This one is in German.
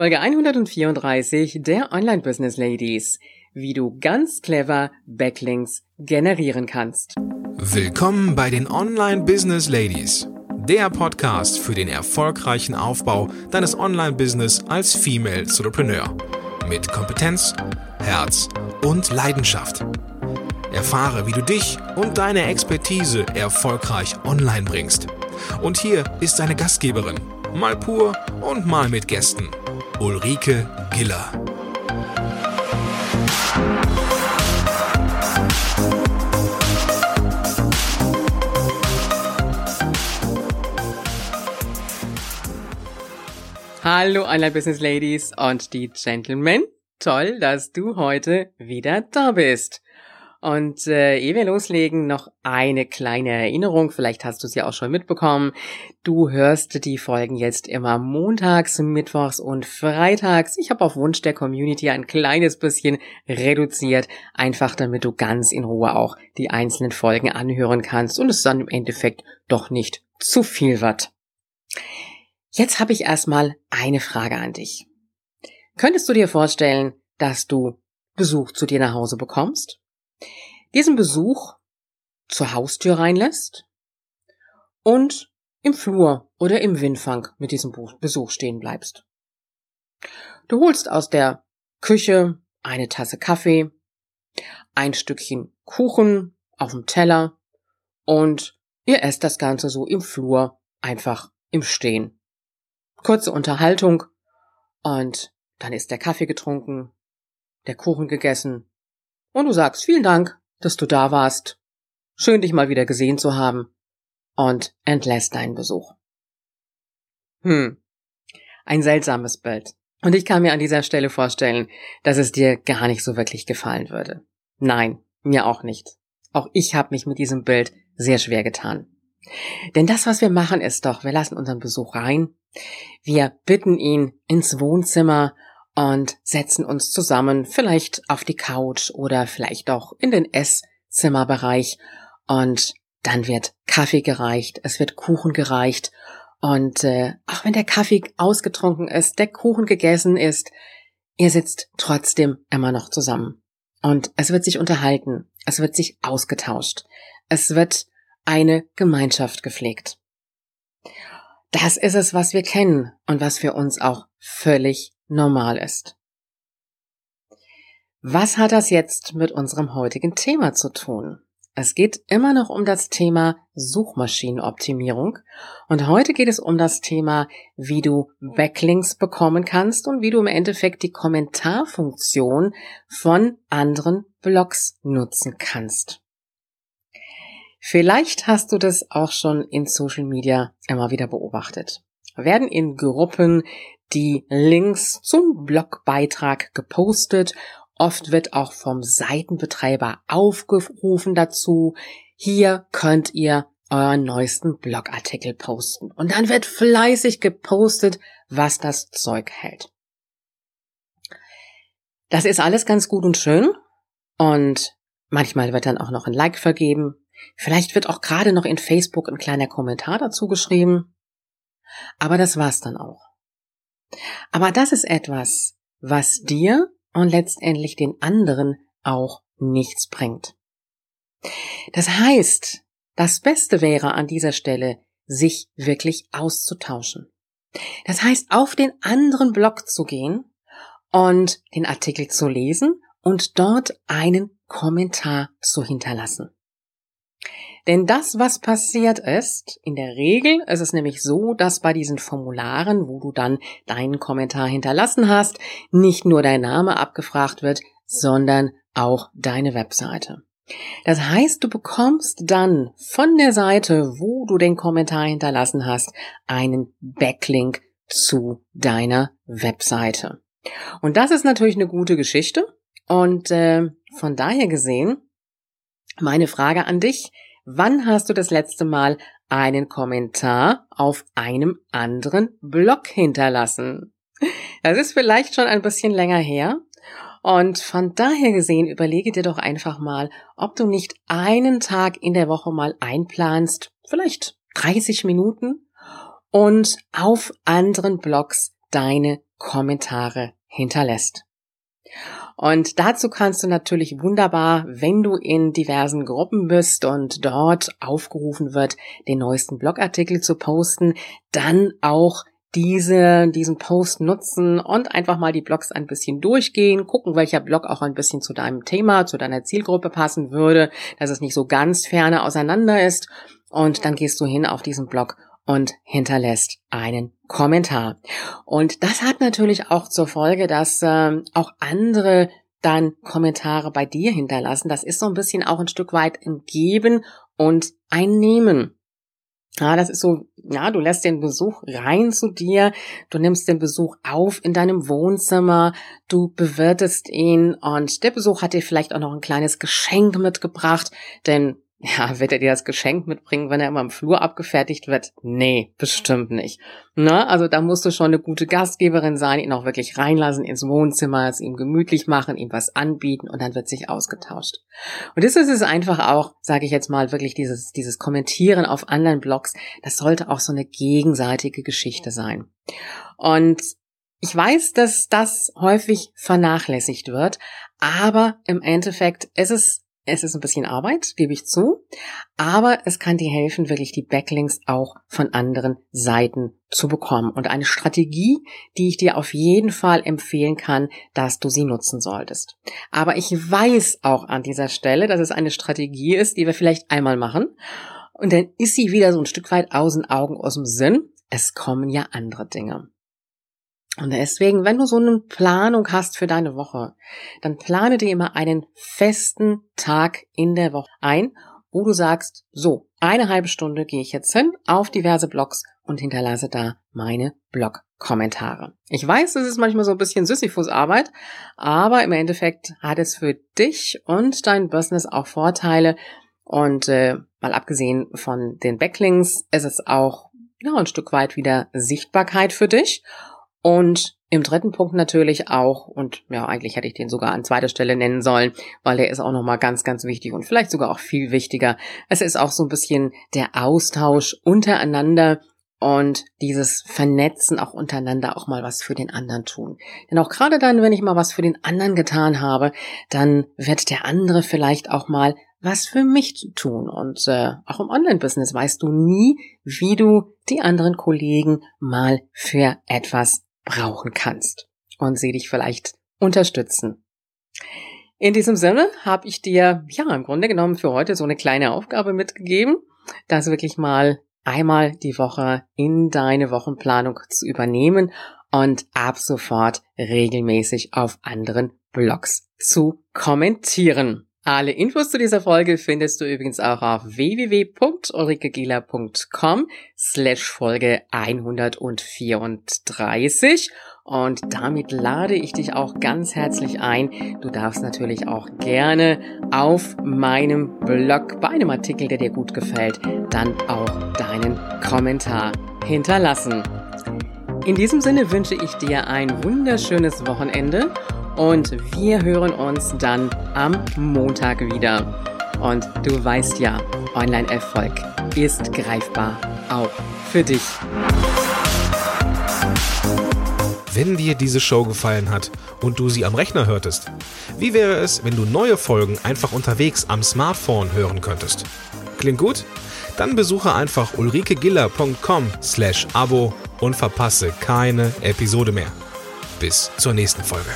Folge 134 der Online Business Ladies. Wie du ganz clever Backlinks generieren kannst. Willkommen bei den Online Business Ladies. Der Podcast für den erfolgreichen Aufbau deines Online-Business als Female Entrepreneur. Mit Kompetenz, Herz und Leidenschaft. Erfahre, wie du dich und deine Expertise erfolgreich online bringst. Und hier ist deine Gastgeberin, mal pur und mal mit Gästen, Ulrike Giller. Hallo Online Business Ladies und die Gentlemen. Toll, dass du heute wieder da bist. Und äh, ehe wir loslegen, noch eine kleine Erinnerung, vielleicht hast du es ja auch schon mitbekommen. Du hörst die Folgen jetzt immer montags, mittwochs und freitags. Ich habe auf Wunsch der Community ein kleines bisschen reduziert, einfach damit du ganz in Ruhe auch die einzelnen Folgen anhören kannst und es dann im Endeffekt doch nicht zu viel wird. Jetzt habe ich erstmal eine Frage an dich. Könntest du dir vorstellen, dass du Besuch zu dir nach Hause bekommst? Diesen Besuch zur Haustür reinlässt und im Flur oder im Windfang mit diesem Besuch stehen bleibst. Du holst aus der Küche eine Tasse Kaffee, ein Stückchen Kuchen auf dem Teller und ihr esst das Ganze so im Flur einfach im Stehen. Kurze Unterhaltung und dann ist der Kaffee getrunken, der Kuchen gegessen und du sagst vielen Dank, dass du da warst. Schön, dich mal wieder gesehen zu haben. Und entlässt deinen Besuch. Hm. Ein seltsames Bild. Und ich kann mir an dieser Stelle vorstellen, dass es dir gar nicht so wirklich gefallen würde. Nein, mir auch nicht. Auch ich habe mich mit diesem Bild sehr schwer getan. Denn das, was wir machen, ist doch, wir lassen unseren Besuch rein, wir bitten ihn ins Wohnzimmer und setzen uns zusammen, vielleicht auf die Couch oder vielleicht auch in den Esszimmerbereich und dann wird Kaffee gereicht, es wird Kuchen gereicht und äh, auch wenn der Kaffee ausgetrunken ist, der Kuchen gegessen ist, ihr sitzt trotzdem immer noch zusammen. Und es wird sich unterhalten, es wird sich ausgetauscht, es wird eine Gemeinschaft gepflegt. Das ist es, was wir kennen und was für uns auch völlig normal ist. Was hat das jetzt mit unserem heutigen Thema zu tun? Es geht immer noch um das Thema Suchmaschinenoptimierung und heute geht es um das Thema, wie du Backlinks bekommen kannst und wie du im Endeffekt die Kommentarfunktion von anderen Blogs nutzen kannst. Vielleicht hast du das auch schon in Social Media immer wieder beobachtet. Werden in Gruppen die Links zum Blogbeitrag gepostet. Oft wird auch vom Seitenbetreiber aufgerufen dazu. Hier könnt ihr euren neuesten Blogartikel posten. Und dann wird fleißig gepostet, was das Zeug hält. Das ist alles ganz gut und schön. Und manchmal wird dann auch noch ein Like vergeben. Vielleicht wird auch gerade noch in Facebook ein kleiner Kommentar dazu geschrieben. Aber das war's dann auch. Aber das ist etwas, was dir und letztendlich den anderen auch nichts bringt. Das heißt, das Beste wäre an dieser Stelle, sich wirklich auszutauschen. Das heißt, auf den anderen Blog zu gehen und den Artikel zu lesen und dort einen Kommentar zu hinterlassen. Denn das, was passiert ist, in der Regel ist es nämlich so, dass bei diesen Formularen, wo du dann deinen Kommentar hinterlassen hast, nicht nur dein Name abgefragt wird, sondern auch deine Webseite. Das heißt, du bekommst dann von der Seite, wo du den Kommentar hinterlassen hast, einen Backlink zu deiner Webseite. Und das ist natürlich eine gute Geschichte. Und äh, von daher gesehen, meine Frage an dich, Wann hast du das letzte Mal einen Kommentar auf einem anderen Blog hinterlassen? Das ist vielleicht schon ein bisschen länger her. Und von daher gesehen, überlege dir doch einfach mal, ob du nicht einen Tag in der Woche mal einplanst, vielleicht 30 Minuten, und auf anderen Blogs deine Kommentare hinterlässt. Und dazu kannst du natürlich wunderbar, wenn du in diversen Gruppen bist und dort aufgerufen wird, den neuesten Blogartikel zu posten, dann auch diese, diesen Post nutzen und einfach mal die Blogs ein bisschen durchgehen, gucken, welcher Blog auch ein bisschen zu deinem Thema, zu deiner Zielgruppe passen würde, dass es nicht so ganz ferne auseinander ist. Und dann gehst du hin auf diesen Blog und hinterlässt einen Kommentar. Und das hat natürlich auch zur Folge, dass äh, auch andere dann Kommentare bei dir hinterlassen. Das ist so ein bisschen auch ein Stück weit ein Geben und ein Nehmen. Ja, das ist so, ja, du lässt den Besuch rein zu dir, du nimmst den Besuch auf in deinem Wohnzimmer, du bewirtest ihn und der Besuch hat dir vielleicht auch noch ein kleines Geschenk mitgebracht, denn ja, wird er dir das Geschenk mitbringen, wenn er immer im Flur abgefertigt wird? Nee, bestimmt nicht. Na, also da musst du schon eine gute Gastgeberin sein, ihn auch wirklich reinlassen ins Wohnzimmer, es ihm gemütlich machen, ihm was anbieten und dann wird sich ausgetauscht. Und das ist es einfach auch, sage ich jetzt mal, wirklich dieses, dieses Kommentieren auf anderen Blogs, das sollte auch so eine gegenseitige Geschichte sein. Und ich weiß, dass das häufig vernachlässigt wird, aber im Endeffekt ist es es ist ein bisschen Arbeit, gebe ich zu, aber es kann dir helfen, wirklich die Backlinks auch von anderen Seiten zu bekommen. Und eine Strategie, die ich dir auf jeden Fall empfehlen kann, dass du sie nutzen solltest. Aber ich weiß auch an dieser Stelle, dass es eine Strategie ist, die wir vielleicht einmal machen. Und dann ist sie wieder so ein Stück weit aus den Augen, aus dem Sinn. Es kommen ja andere Dinge. Und deswegen, wenn du so eine Planung hast für deine Woche, dann plane dir immer einen festen Tag in der Woche ein, wo du sagst, so, eine halbe Stunde gehe ich jetzt hin auf diverse Blogs und hinterlasse da meine Blog-Kommentare. Ich weiß, das ist manchmal so ein bisschen Sisyphus-Arbeit, aber im Endeffekt hat es für dich und dein Business auch Vorteile. Und äh, mal abgesehen von den Backlinks ist es auch ja, ein Stück weit wieder Sichtbarkeit für dich. Und im dritten Punkt natürlich auch, und ja, eigentlich hätte ich den sogar an zweiter Stelle nennen sollen, weil der ist auch nochmal ganz, ganz wichtig und vielleicht sogar auch viel wichtiger. Es ist auch so ein bisschen der Austausch untereinander und dieses Vernetzen auch untereinander auch mal was für den anderen tun. Denn auch gerade dann, wenn ich mal was für den anderen getan habe, dann wird der andere vielleicht auch mal was für mich tun. Und äh, auch im Online-Business weißt du nie, wie du die anderen Kollegen mal für etwas brauchen kannst und sie dich vielleicht unterstützen. In diesem Sinne habe ich dir ja im Grunde genommen für heute so eine kleine Aufgabe mitgegeben, das wirklich mal einmal die Woche in deine Wochenplanung zu übernehmen und ab sofort regelmäßig auf anderen Blogs zu kommentieren. Alle Infos zu dieser Folge findest du übrigens auch auf www.ulrikegieler.com slash Folge 134 und damit lade ich dich auch ganz herzlich ein. Du darfst natürlich auch gerne auf meinem Blog bei einem Artikel, der dir gut gefällt, dann auch deinen Kommentar hinterlassen. In diesem Sinne wünsche ich dir ein wunderschönes Wochenende und wir hören uns dann am Montag wieder. Und du weißt ja, Online-Erfolg ist greifbar auch für dich. Wenn dir diese Show gefallen hat und du sie am Rechner hörtest, wie wäre es, wenn du neue Folgen einfach unterwegs am Smartphone hören könntest? Klingt gut? Dann besuche einfach ulrikegiller.com slash Abo und verpasse keine Episode mehr. Bis zur nächsten Folge.